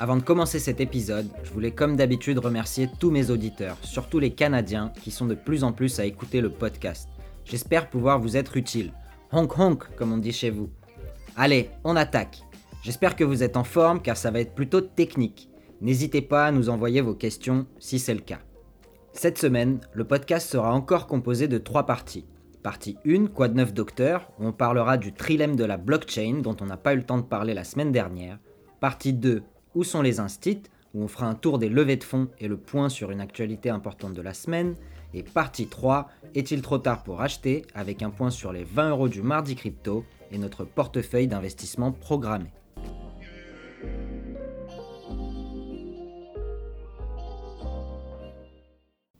Avant de commencer cet épisode, je voulais comme d'habitude remercier tous mes auditeurs, surtout les Canadiens qui sont de plus en plus à écouter le podcast. J'espère pouvoir vous être utile. Honk honk, comme on dit chez vous. Allez, on attaque. J'espère que vous êtes en forme car ça va être plutôt technique. N'hésitez pas à nous envoyer vos questions si c'est le cas. Cette semaine, le podcast sera encore composé de trois parties. Partie 1, Quoi de neuf docteur, où on parlera du trilemme de la blockchain dont on n'a pas eu le temps de parler la semaine dernière. Partie 2, Où sont les instits, où on fera un tour des levées de fonds et le point sur une actualité importante de la semaine. Et partie 3, Est-il trop tard pour acheter, avec un point sur les 20 euros du mardi crypto et notre portefeuille d'investissement programmé.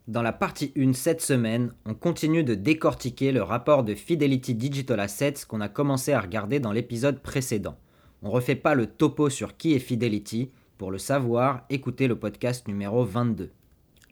Dans la partie 1 cette semaine, on continue de décortiquer le rapport de Fidelity Digital Assets qu'on a commencé à regarder dans l'épisode précédent. On refait pas le topo sur qui est Fidelity, pour le savoir, écoutez le podcast numéro 22.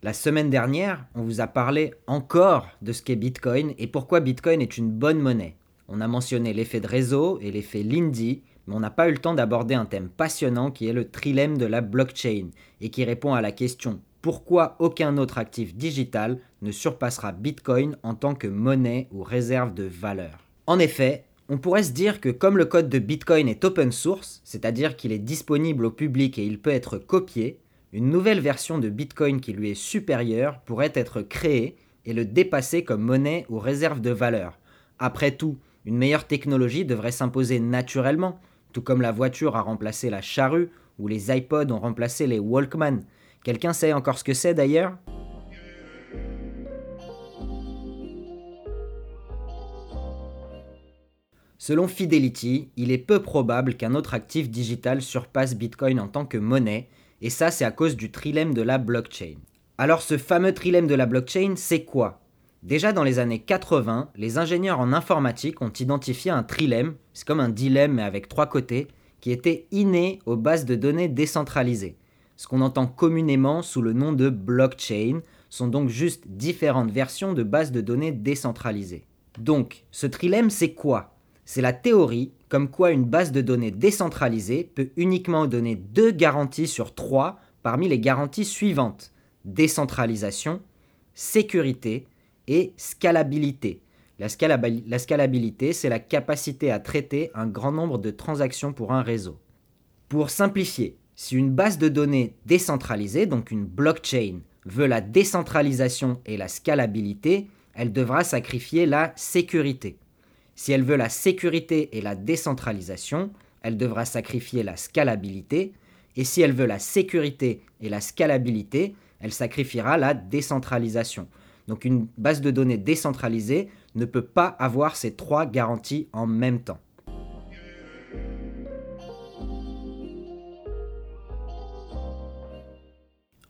La semaine dernière, on vous a parlé encore de ce qu'est Bitcoin et pourquoi Bitcoin est une bonne monnaie. On a mentionné l'effet de réseau et l'effet Lindy, mais on n'a pas eu le temps d'aborder un thème passionnant qui est le trilemme de la blockchain et qui répond à la question pourquoi aucun autre actif digital ne surpassera Bitcoin en tant que monnaie ou réserve de valeur? En effet, on pourrait se dire que comme le code de Bitcoin est open source, c'est-à-dire qu'il est disponible au public et il peut être copié, une nouvelle version de Bitcoin qui lui est supérieure pourrait être créée et le dépasser comme monnaie ou réserve de valeur. Après tout, une meilleure technologie devrait s'imposer naturellement, tout comme la voiture a remplacé la charrue ou les iPods ont remplacé les Walkman. Quelqu'un sait encore ce que c'est d'ailleurs? Selon Fidelity, il est peu probable qu'un autre actif digital surpasse Bitcoin en tant que monnaie, et ça c'est à cause du trilemme de la blockchain. Alors ce fameux trilemme de la blockchain, c'est quoi? Déjà dans les années 80, les ingénieurs en informatique ont identifié un trilemme, c'est comme un dilemme mais avec trois côtés, qui était inné aux bases de données décentralisées. Ce qu'on entend communément sous le nom de blockchain sont donc juste différentes versions de bases de données décentralisées. Donc, ce trilemme, c'est quoi? C'est la théorie comme quoi une base de données décentralisée peut uniquement donner deux garanties sur trois parmi les garanties suivantes décentralisation, sécurité et scalabilité. La, la scalabilité, c'est la capacité à traiter un grand nombre de transactions pour un réseau. Pour simplifier, si une base de données décentralisée, donc une blockchain, veut la décentralisation et la scalabilité, elle devra sacrifier la sécurité. Si elle veut la sécurité et la décentralisation, elle devra sacrifier la scalabilité. Et si elle veut la sécurité et la scalabilité, elle sacrifiera la décentralisation. Donc une base de données décentralisée ne peut pas avoir ces trois garanties en même temps.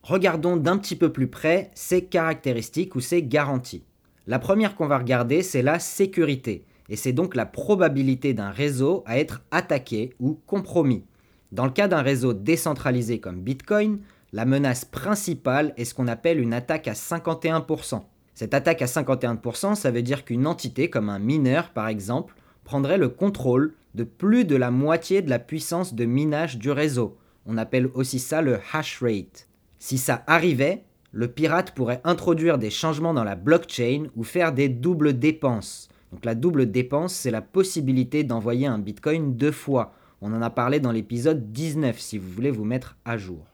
Regardons d'un petit peu plus près ces caractéristiques ou ces garanties. La première qu'on va regarder, c'est la sécurité, et c'est donc la probabilité d'un réseau à être attaqué ou compromis. Dans le cas d'un réseau décentralisé comme Bitcoin, la menace principale est ce qu'on appelle une attaque à 51%. Cette attaque à 51%, ça veut dire qu'une entité comme un mineur par exemple prendrait le contrôle de plus de la moitié de la puissance de minage du réseau. On appelle aussi ça le hash rate. Si ça arrivait, le pirate pourrait introduire des changements dans la blockchain ou faire des doubles dépenses. Donc la double dépense, c'est la possibilité d'envoyer un bitcoin deux fois. On en a parlé dans l'épisode 19 si vous voulez vous mettre à jour.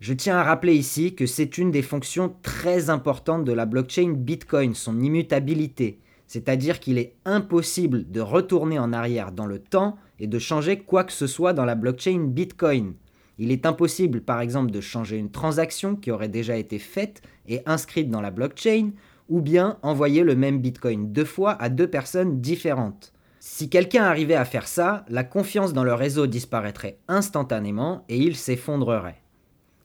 Je tiens à rappeler ici que c'est une des fonctions très importantes de la blockchain Bitcoin, son immutabilité. C'est-à-dire qu'il est impossible de retourner en arrière dans le temps et de changer quoi que ce soit dans la blockchain Bitcoin. Il est impossible, par exemple, de changer une transaction qui aurait déjà été faite et inscrite dans la blockchain, ou bien envoyer le même Bitcoin deux fois à deux personnes différentes. Si quelqu'un arrivait à faire ça, la confiance dans le réseau disparaîtrait instantanément et il s'effondrerait.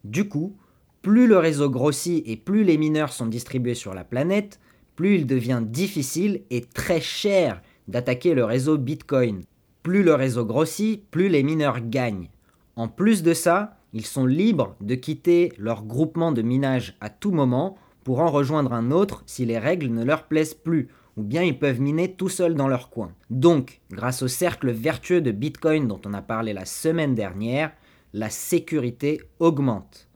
Du coup, plus le réseau grossit et plus les mineurs sont distribués sur la planète, plus il devient difficile et très cher d'attaquer le réseau Bitcoin. Plus le réseau grossit, plus les mineurs gagnent. En plus de ça, ils sont libres de quitter leur groupement de minage à tout moment pour en rejoindre un autre si les règles ne leur plaisent plus, ou bien ils peuvent miner tout seuls dans leur coin. Donc, grâce au cercle vertueux de Bitcoin dont on a parlé la semaine dernière, la sécurité augmente.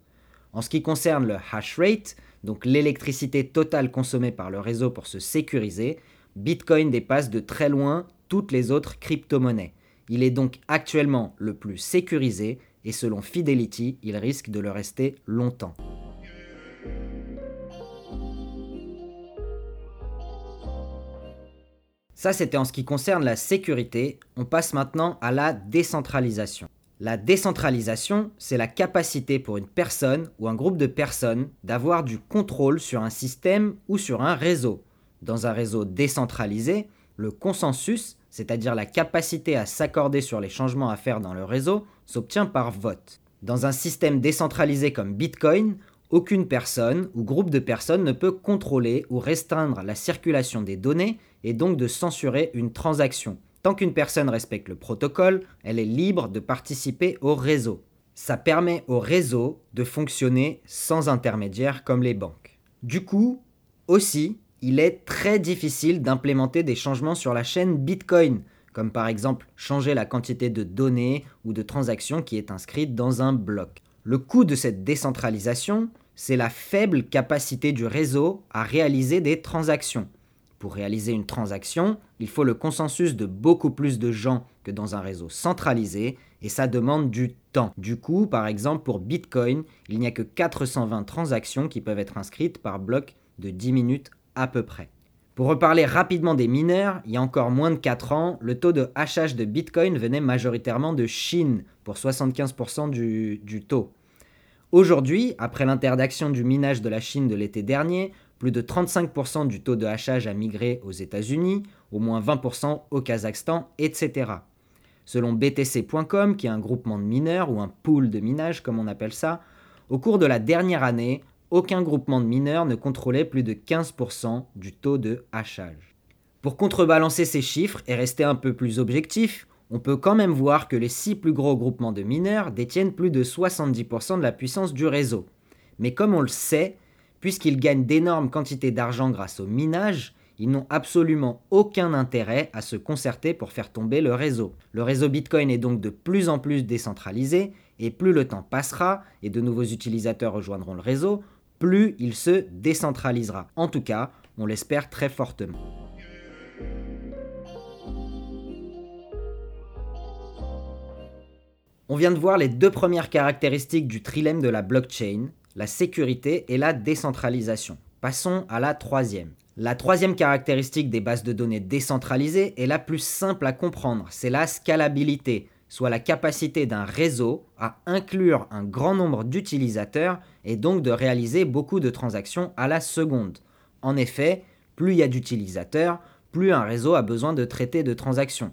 En ce qui concerne le hash rate, donc l'électricité totale consommée par le réseau pour se sécuriser, Bitcoin dépasse de très loin toutes les autres crypto-monnaies. Il est donc actuellement le plus sécurisé et selon Fidelity, il risque de le rester longtemps. Ça, c'était en ce qui concerne la sécurité. On passe maintenant à la décentralisation. La décentralisation, c'est la capacité pour une personne ou un groupe de personnes d'avoir du contrôle sur un système ou sur un réseau. Dans un réseau décentralisé, le consensus, c'est-à-dire la capacité à s'accorder sur les changements à faire dans le réseau, s'obtient par vote. Dans un système décentralisé comme Bitcoin, aucune personne ou groupe de personnes ne peut contrôler ou restreindre la circulation des données et donc de censurer une transaction. Tant qu'une personne respecte le protocole, elle est libre de participer au réseau. Ça permet au réseau de fonctionner sans intermédiaire comme les banques. Du coup, aussi, il est très difficile d'implémenter des changements sur la chaîne Bitcoin, comme par exemple changer la quantité de données ou de transactions qui est inscrite dans un bloc. Le coût de cette décentralisation, c'est la faible capacité du réseau à réaliser des transactions. Pour réaliser une transaction, il faut le consensus de beaucoup plus de gens que dans un réseau centralisé, et ça demande du temps. Du coup, par exemple, pour Bitcoin, il n'y a que 420 transactions qui peuvent être inscrites par bloc de 10 minutes à peu près. Pour reparler rapidement des mineurs, il y a encore moins de 4 ans, le taux de hachage de Bitcoin venait majoritairement de Chine pour 75% du, du taux. Aujourd'hui, après l'interdiction du minage de la Chine de l'été dernier, plus de 35% du taux de hachage a migré aux États-Unis, au moins 20% au Kazakhstan, etc. Selon BTC.com, qui est un groupement de mineurs ou un pool de minage comme on appelle ça, au cours de la dernière année, aucun groupement de mineurs ne contrôlait plus de 15% du taux de hachage. Pour contrebalancer ces chiffres et rester un peu plus objectif, on peut quand même voir que les 6 plus gros groupements de mineurs détiennent plus de 70% de la puissance du réseau. Mais comme on le sait, puisqu'ils gagnent d'énormes quantités d'argent grâce au minage, ils n'ont absolument aucun intérêt à se concerter pour faire tomber le réseau. Le réseau Bitcoin est donc de plus en plus décentralisé, et plus le temps passera et de nouveaux utilisateurs rejoindront le réseau, plus il se décentralisera. En tout cas, on l'espère très fortement. On vient de voir les deux premières caractéristiques du trilemme de la blockchain, la sécurité et la décentralisation. Passons à la troisième. La troisième caractéristique des bases de données décentralisées est la plus simple à comprendre, c'est la scalabilité, soit la capacité d'un réseau à inclure un grand nombre d'utilisateurs et donc de réaliser beaucoup de transactions à la seconde. En effet, plus il y a d'utilisateurs, plus un réseau a besoin de traiter de transactions.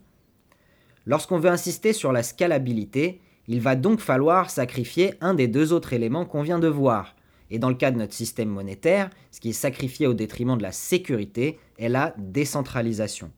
Lorsqu'on veut insister sur la scalabilité, il va donc falloir sacrifier un des deux autres éléments qu'on vient de voir. Et dans le cas de notre système monétaire, ce qui est sacrifié au détriment de la sécurité est la décentralisation.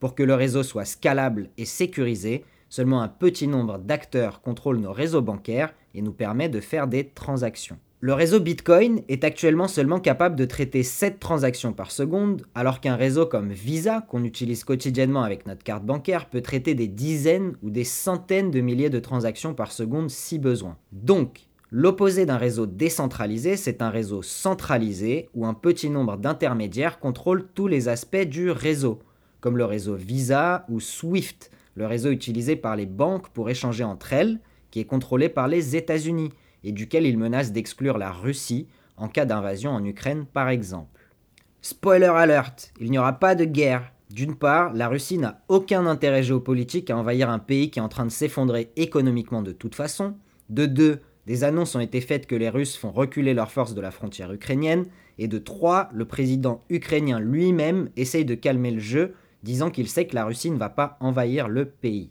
Pour que le réseau soit scalable et sécurisé, Seulement un petit nombre d'acteurs contrôle nos réseaux bancaires et nous permet de faire des transactions. Le réseau Bitcoin est actuellement seulement capable de traiter 7 transactions par seconde, alors qu'un réseau comme Visa, qu'on utilise quotidiennement avec notre carte bancaire, peut traiter des dizaines ou des centaines de milliers de transactions par seconde si besoin. Donc, l'opposé d'un réseau décentralisé, c'est un réseau centralisé où un petit nombre d'intermédiaires contrôlent tous les aspects du réseau, comme le réseau Visa ou SWIFT, le réseau utilisé par les banques pour échanger entre elles, qui est contrôlé par les États-Unis et duquel ils menacent d'exclure la Russie en cas d'invasion en Ukraine par exemple. Spoiler alert, il n'y aura pas de guerre. D'une part, la Russie n'a aucun intérêt géopolitique à envahir un pays qui est en train de s'effondrer économiquement de toute façon. De deux, des annonces ont été faites que les Russes font reculer leurs forces de la frontière ukrainienne. Et de trois, le président ukrainien lui-même essaye de calmer le jeu disant qu'il sait que la Russie ne va pas envahir le pays.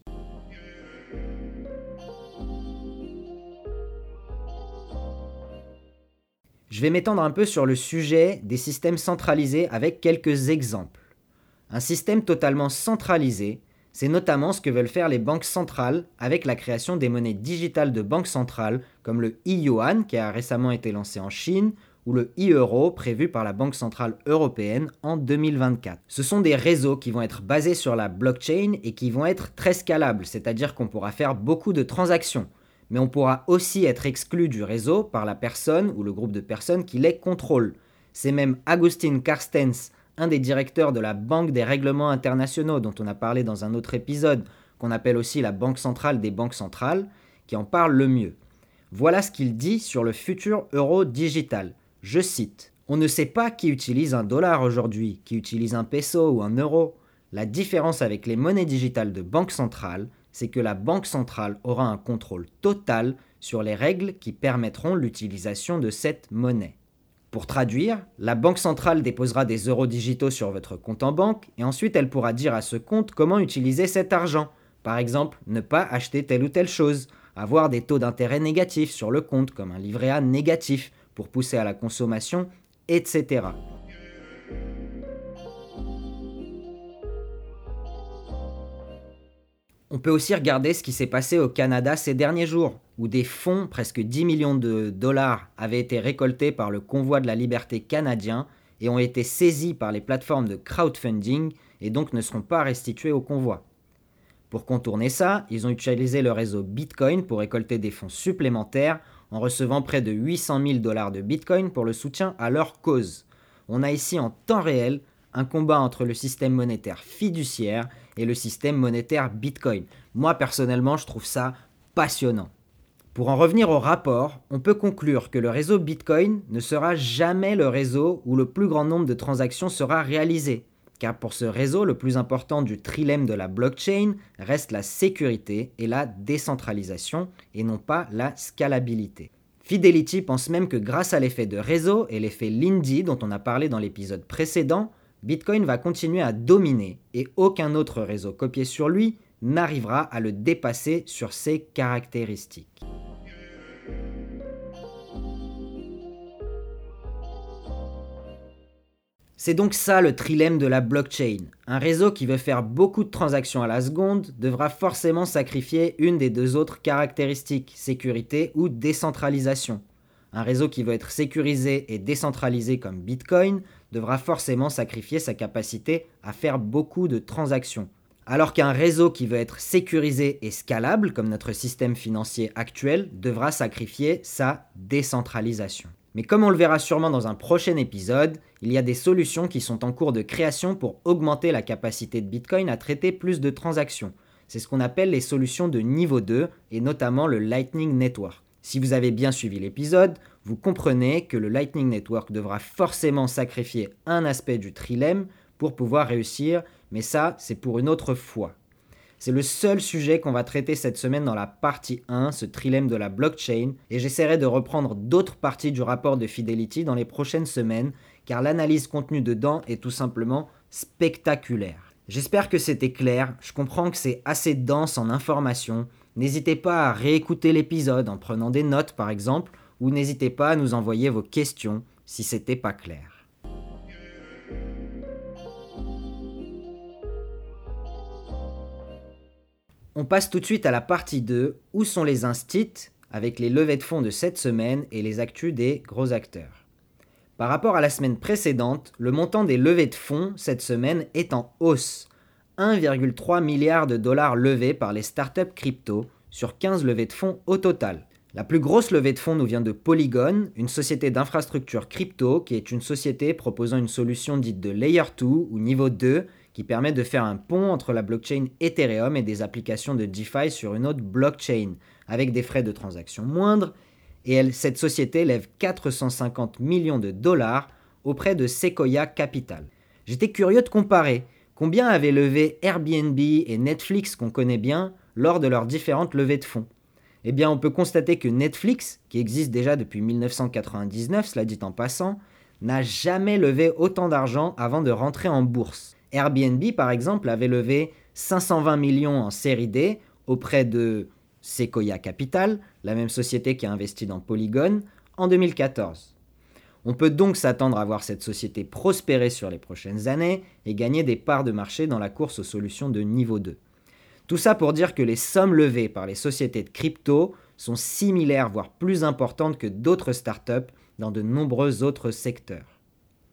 Je vais m'étendre un peu sur le sujet des systèmes centralisés avec quelques exemples. Un système totalement centralisé, c'est notamment ce que veulent faire les banques centrales avec la création des monnaies digitales de banques centrales comme le e-yuan qui a récemment été lancé en Chine ou le e-euro prévu par la Banque centrale européenne en 2024. Ce sont des réseaux qui vont être basés sur la blockchain et qui vont être très scalables, c'est-à-dire qu'on pourra faire beaucoup de transactions, mais on pourra aussi être exclu du réseau par la personne ou le groupe de personnes qui les contrôle. C'est même Agustin Carstens, un des directeurs de la Banque des règlements internationaux dont on a parlé dans un autre épisode, qu'on appelle aussi la Banque centrale des banques centrales, qui en parle le mieux. Voilà ce qu'il dit sur le futur euro digital. Je cite On ne sait pas qui utilise un dollar aujourd'hui, qui utilise un peso ou un euro. La différence avec les monnaies digitales de banque centrale, c'est que la banque centrale aura un contrôle total sur les règles qui permettront l'utilisation de cette monnaie. Pour traduire, la banque centrale déposera des euros digitaux sur votre compte en banque et ensuite elle pourra dire à ce compte comment utiliser cet argent. Par exemple, ne pas acheter telle ou telle chose, avoir des taux d'intérêt négatifs sur le compte comme un livret A négatif pour pousser à la consommation, etc. On peut aussi regarder ce qui s'est passé au Canada ces derniers jours, où des fonds, presque 10 millions de dollars, avaient été récoltés par le convoi de la liberté canadien et ont été saisis par les plateformes de crowdfunding et donc ne seront pas restitués au convoi. Pour contourner ça, ils ont utilisé le réseau Bitcoin pour récolter des fonds supplémentaires en recevant près de 800 000 dollars de Bitcoin pour le soutien à leur cause. On a ici en temps réel un combat entre le système monétaire fiduciaire et le système monétaire Bitcoin. Moi personnellement, je trouve ça passionnant. Pour en revenir au rapport, on peut conclure que le réseau Bitcoin ne sera jamais le réseau où le plus grand nombre de transactions sera réalisé, car pour ce réseau, le plus important du trilemme de la blockchain reste la sécurité et la décentralisation, et non pas la scalabilité. Fidelity pense même que grâce à l'effet de réseau et l'effet Lindy dont on a parlé dans l'épisode précédent, Bitcoin va continuer à dominer et aucun autre réseau copié sur lui n'arrivera à le dépasser sur ses caractéristiques. C'est donc ça le trilemme de la blockchain. Un réseau qui veut faire beaucoup de transactions à la seconde devra forcément sacrifier une des deux autres caractéristiques, sécurité ou décentralisation. Un réseau qui veut être sécurisé et décentralisé comme Bitcoin devra forcément sacrifier sa capacité à faire beaucoup de transactions. Alors qu'un réseau qui veut être sécurisé et scalable, comme notre système financier actuel, devra sacrifier sa décentralisation. Mais comme on le verra sûrement dans un prochain épisode, il y a des solutions qui sont en cours de création pour augmenter la capacité de Bitcoin à traiter plus de transactions. C'est ce qu'on appelle les solutions de niveau 2 et notamment le Lightning Network. Si vous avez bien suivi l'épisode, vous comprenez que le Lightning Network devra forcément sacrifier un aspect du trilemme pour pouvoir réussir, mais ça, c'est pour une autre fois. C'est le seul sujet qu'on va traiter cette semaine dans la partie 1, ce trilemme de la blockchain, et j'essaierai de reprendre d'autres parties du rapport de Fidelity dans les prochaines semaines, car l'analyse contenue dedans est tout simplement spectaculaire. J'espère que c'était clair, je comprends que c'est assez dense en informations, N'hésitez pas à réécouter l'épisode en prenant des notes par exemple, ou n'hésitez pas à nous envoyer vos questions si c'était pas clair. On passe tout de suite à la partie 2, où sont les instits, avec les levées de fonds de cette semaine et les actus des gros acteurs. Par rapport à la semaine précédente, le montant des levées de fonds cette semaine est en hausse, 1,3 milliard de dollars levés par les startups crypto sur 15 levées de fonds au total. La plus grosse levée de fonds nous vient de Polygon, une société d'infrastructure crypto qui est une société proposant une solution dite de Layer 2 ou niveau 2 qui permet de faire un pont entre la blockchain Ethereum et des applications de DeFi sur une autre blockchain avec des frais de transaction moindres. Et cette société lève 450 millions de dollars auprès de Sequoia Capital. J'étais curieux de comparer Combien avaient levé Airbnb et Netflix qu'on connaît bien lors de leurs différentes levées de fonds Eh bien, on peut constater que Netflix, qui existe déjà depuis 1999, cela dit en passant, n'a jamais levé autant d'argent avant de rentrer en bourse. Airbnb, par exemple, avait levé 520 millions en série D auprès de Sequoia Capital, la même société qui a investi dans Polygon, en 2014. On peut donc s'attendre à voir cette société prospérer sur les prochaines années et gagner des parts de marché dans la course aux solutions de niveau 2. Tout ça pour dire que les sommes levées par les sociétés de crypto sont similaires, voire plus importantes que d'autres startups dans de nombreux autres secteurs.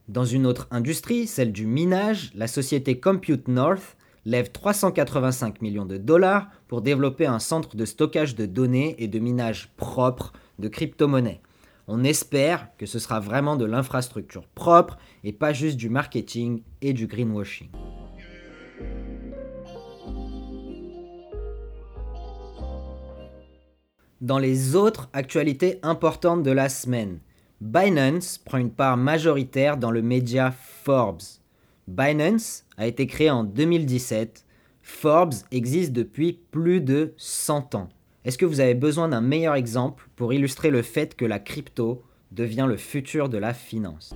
Dans une autre industrie, celle du minage, la société Compute North lève 385 millions de dollars pour développer un centre de stockage de données et de minage propre de crypto-monnaies. On espère que ce sera vraiment de l'infrastructure propre et pas juste du marketing et du greenwashing. Dans les autres actualités importantes de la semaine, Binance prend une part majoritaire dans le média Forbes. Binance a été créé en 2017. Forbes existe depuis plus de 100 ans. Est-ce que vous avez besoin d'un meilleur exemple pour illustrer le fait que la crypto devient le futur de la finance?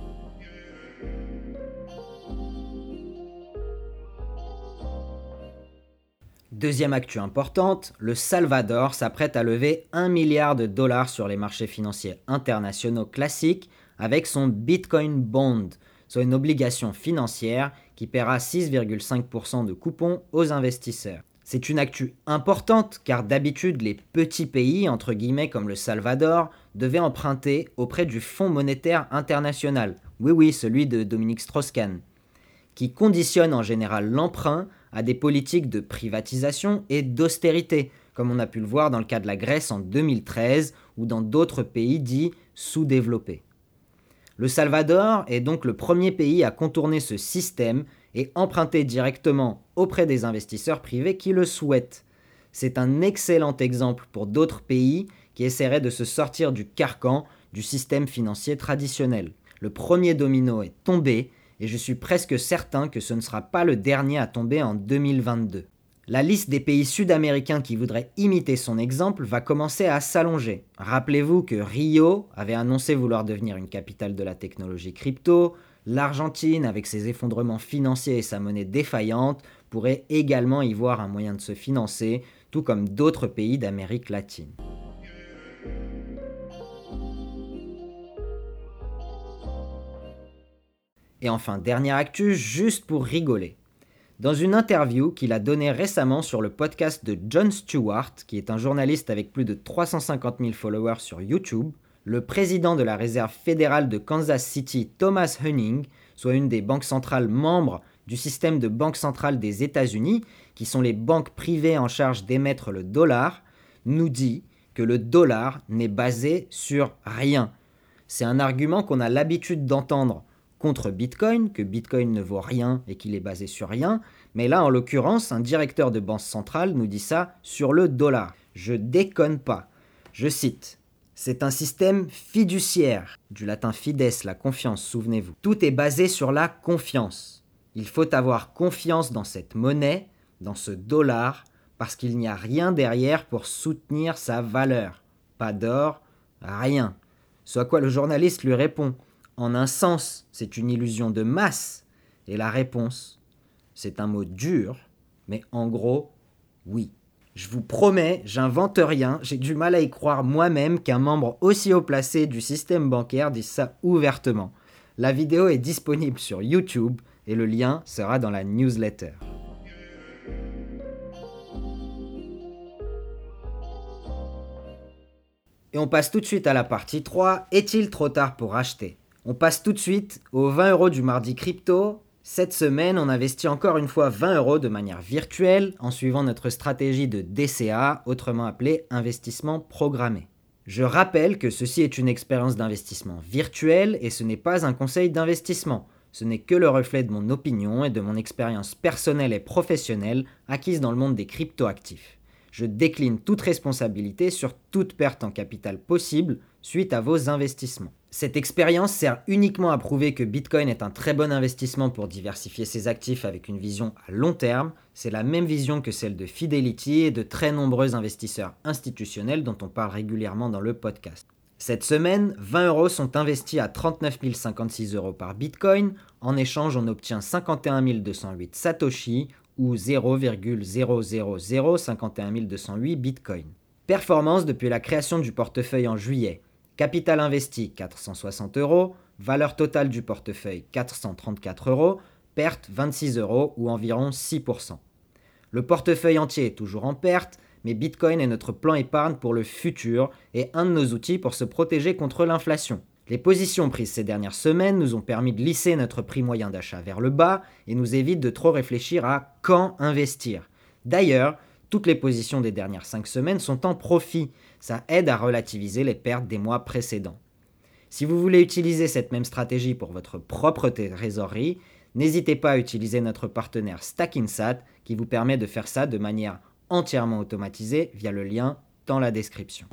Deuxième actu importante, le Salvador s'apprête à lever 1 milliard de dollars sur les marchés financiers internationaux classiques avec son Bitcoin Bond, soit une obligation financière qui paiera 6,5% de coupons aux investisseurs. C'est une actu importante car d'habitude les petits pays, entre guillemets comme le Salvador, devaient emprunter auprès du Fonds monétaire international, oui oui celui de Dominique Strauss-Kahn, qui conditionne en général l'emprunt à des politiques de privatisation et d'austérité, comme on a pu le voir dans le cas de la Grèce en 2013 ou dans d'autres pays dits sous-développés. Le Salvador est donc le premier pays à contourner ce système et emprunter directement auprès des investisseurs privés qui le souhaitent. C'est un excellent exemple pour d'autres pays qui essaieraient de se sortir du carcan du système financier traditionnel. Le premier domino est tombé et je suis presque certain que ce ne sera pas le dernier à tomber en 2022. La liste des pays sud-américains qui voudraient imiter son exemple va commencer à s'allonger. Rappelez-vous que Rio avait annoncé vouloir devenir une capitale de la technologie crypto, l'Argentine, avec ses effondrements financiers et sa monnaie défaillante, pourrait également y voir un moyen de se financer, tout comme d'autres pays d'Amérique latine. Et enfin, dernière actu, juste pour rigoler. Dans une interview qu'il a donnée récemment sur le podcast de John Stewart, qui est un journaliste avec plus de 350 000 followers sur YouTube, le président de la réserve fédérale de Kansas City, Thomas Hunning, soit une des banques centrales membres du système de banque centrale des États-Unis, qui sont les banques privées en charge d'émettre le dollar, nous dit que le dollar n'est basé sur rien. C'est un argument qu'on a l'habitude d'entendre contre Bitcoin, que Bitcoin ne vaut rien et qu'il est basé sur rien, mais là en l'occurrence, un directeur de banque centrale nous dit ça sur le dollar. Je déconne pas. Je cite. C'est un système fiduciaire, du latin fides, la confiance, souvenez-vous. Tout est basé sur la confiance. Il faut avoir confiance dans cette monnaie, dans ce dollar, parce qu'il n'y a rien derrière pour soutenir sa valeur. Pas d'or, rien. Soit quoi le journaliste lui répond en un sens, c'est une illusion de masse. Et la réponse, c'est un mot dur, mais en gros, oui. Je vous promets, j'invente rien, j'ai du mal à y croire moi-même qu'un membre aussi haut placé du système bancaire dise ça ouvertement. La vidéo est disponible sur YouTube et le lien sera dans la newsletter. Et on passe tout de suite à la partie 3. Est-il trop tard pour acheter? On passe tout de suite aux 20 euros du mardi crypto. Cette semaine, on investit encore une fois 20 euros de manière virtuelle en suivant notre stratégie de DCA, autrement appelée investissement programmé. Je rappelle que ceci est une expérience d'investissement virtuelle et ce n'est pas un conseil d'investissement. Ce n'est que le reflet de mon opinion et de mon expérience personnelle et professionnelle acquise dans le monde des cryptoactifs. Je décline toute responsabilité sur toute perte en capital possible suite à vos investissements. Cette expérience sert uniquement à prouver que Bitcoin est un très bon investissement pour diversifier ses actifs avec une vision à long terme. C'est la même vision que celle de Fidelity et de très nombreux investisseurs institutionnels dont on parle régulièrement dans le podcast. Cette semaine, 20 euros sont investis à 39 056 euros par Bitcoin. En échange, on obtient 51 208 Satoshi ou 0,00051 208 Bitcoin. Performance depuis la création du portefeuille en juillet. Capital investi 460 euros, valeur totale du portefeuille 434 euros, perte 26 euros ou environ 6%. Le portefeuille entier est toujours en perte, mais Bitcoin est notre plan épargne pour le futur et un de nos outils pour se protéger contre l'inflation. Les positions prises ces dernières semaines nous ont permis de lisser notre prix moyen d'achat vers le bas et nous évitent de trop réfléchir à quand investir. D'ailleurs, toutes les positions des dernières 5 semaines sont en profit. Ça aide à relativiser les pertes des mois précédents. Si vous voulez utiliser cette même stratégie pour votre propre trésorerie, n'hésitez pas à utiliser notre partenaire StackInsat qui vous permet de faire ça de manière entièrement automatisée via le lien dans la description.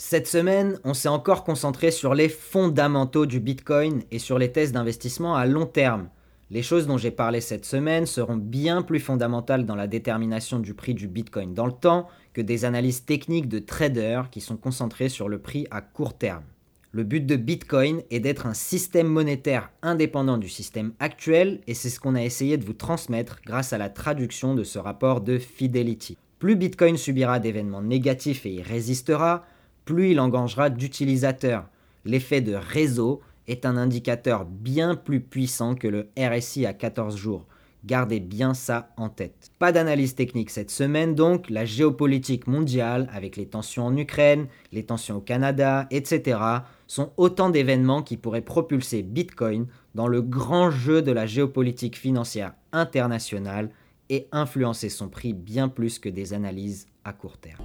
Cette semaine, on s'est encore concentré sur les fondamentaux du Bitcoin et sur les tests d'investissement à long terme. Les choses dont j'ai parlé cette semaine seront bien plus fondamentales dans la détermination du prix du Bitcoin dans le temps que des analyses techniques de traders qui sont concentrées sur le prix à court terme. Le but de Bitcoin est d'être un système monétaire indépendant du système actuel et c'est ce qu'on a essayé de vous transmettre grâce à la traduction de ce rapport de Fidelity. Plus Bitcoin subira d'événements négatifs et y résistera, plus il engagera d'utilisateurs. L'effet de réseau est un indicateur bien plus puissant que le RSI à 14 jours. Gardez bien ça en tête. Pas d'analyse technique cette semaine donc, la géopolitique mondiale avec les tensions en Ukraine, les tensions au Canada, etc. sont autant d'événements qui pourraient propulser Bitcoin dans le grand jeu de la géopolitique financière internationale et influencer son prix bien plus que des analyses à court terme.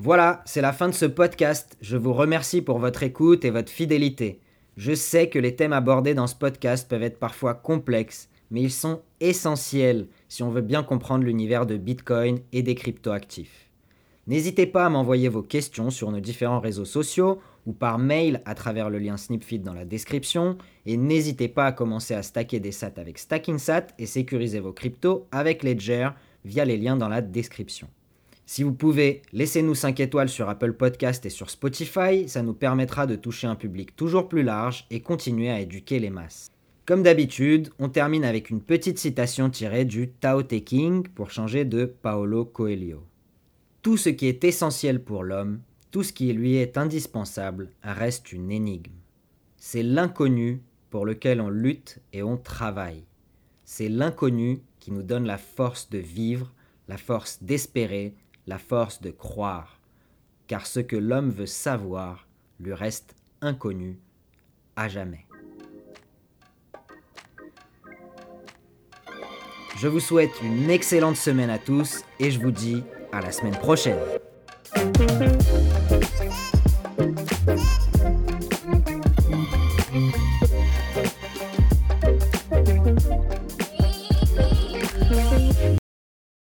Voilà, c'est la fin de ce podcast. Je vous remercie pour votre écoute et votre fidélité. Je sais que les thèmes abordés dans ce podcast peuvent être parfois complexes, mais ils sont essentiels si on veut bien comprendre l'univers de Bitcoin et des cryptoactifs. N'hésitez pas à m'envoyer vos questions sur nos différents réseaux sociaux ou par mail à travers le lien Snipfeed dans la description et n'hésitez pas à commencer à stacker des sats avec StackingSat et sécuriser vos cryptos avec Ledger via les liens dans la description. Si vous pouvez, laissez-nous 5 étoiles sur Apple Podcast et sur Spotify, ça nous permettra de toucher un public toujours plus large et continuer à éduquer les masses. Comme d'habitude, on termine avec une petite citation tirée du Tao Te King pour changer de Paolo Coelho. Tout ce qui est essentiel pour l'homme, tout ce qui lui est indispensable, reste une énigme. C'est l'inconnu pour lequel on lutte et on travaille. C'est l'inconnu qui nous donne la force de vivre, la force d'espérer, la force de croire, car ce que l'homme veut savoir lui reste inconnu à jamais. Je vous souhaite une excellente semaine à tous et je vous dis à la semaine prochaine.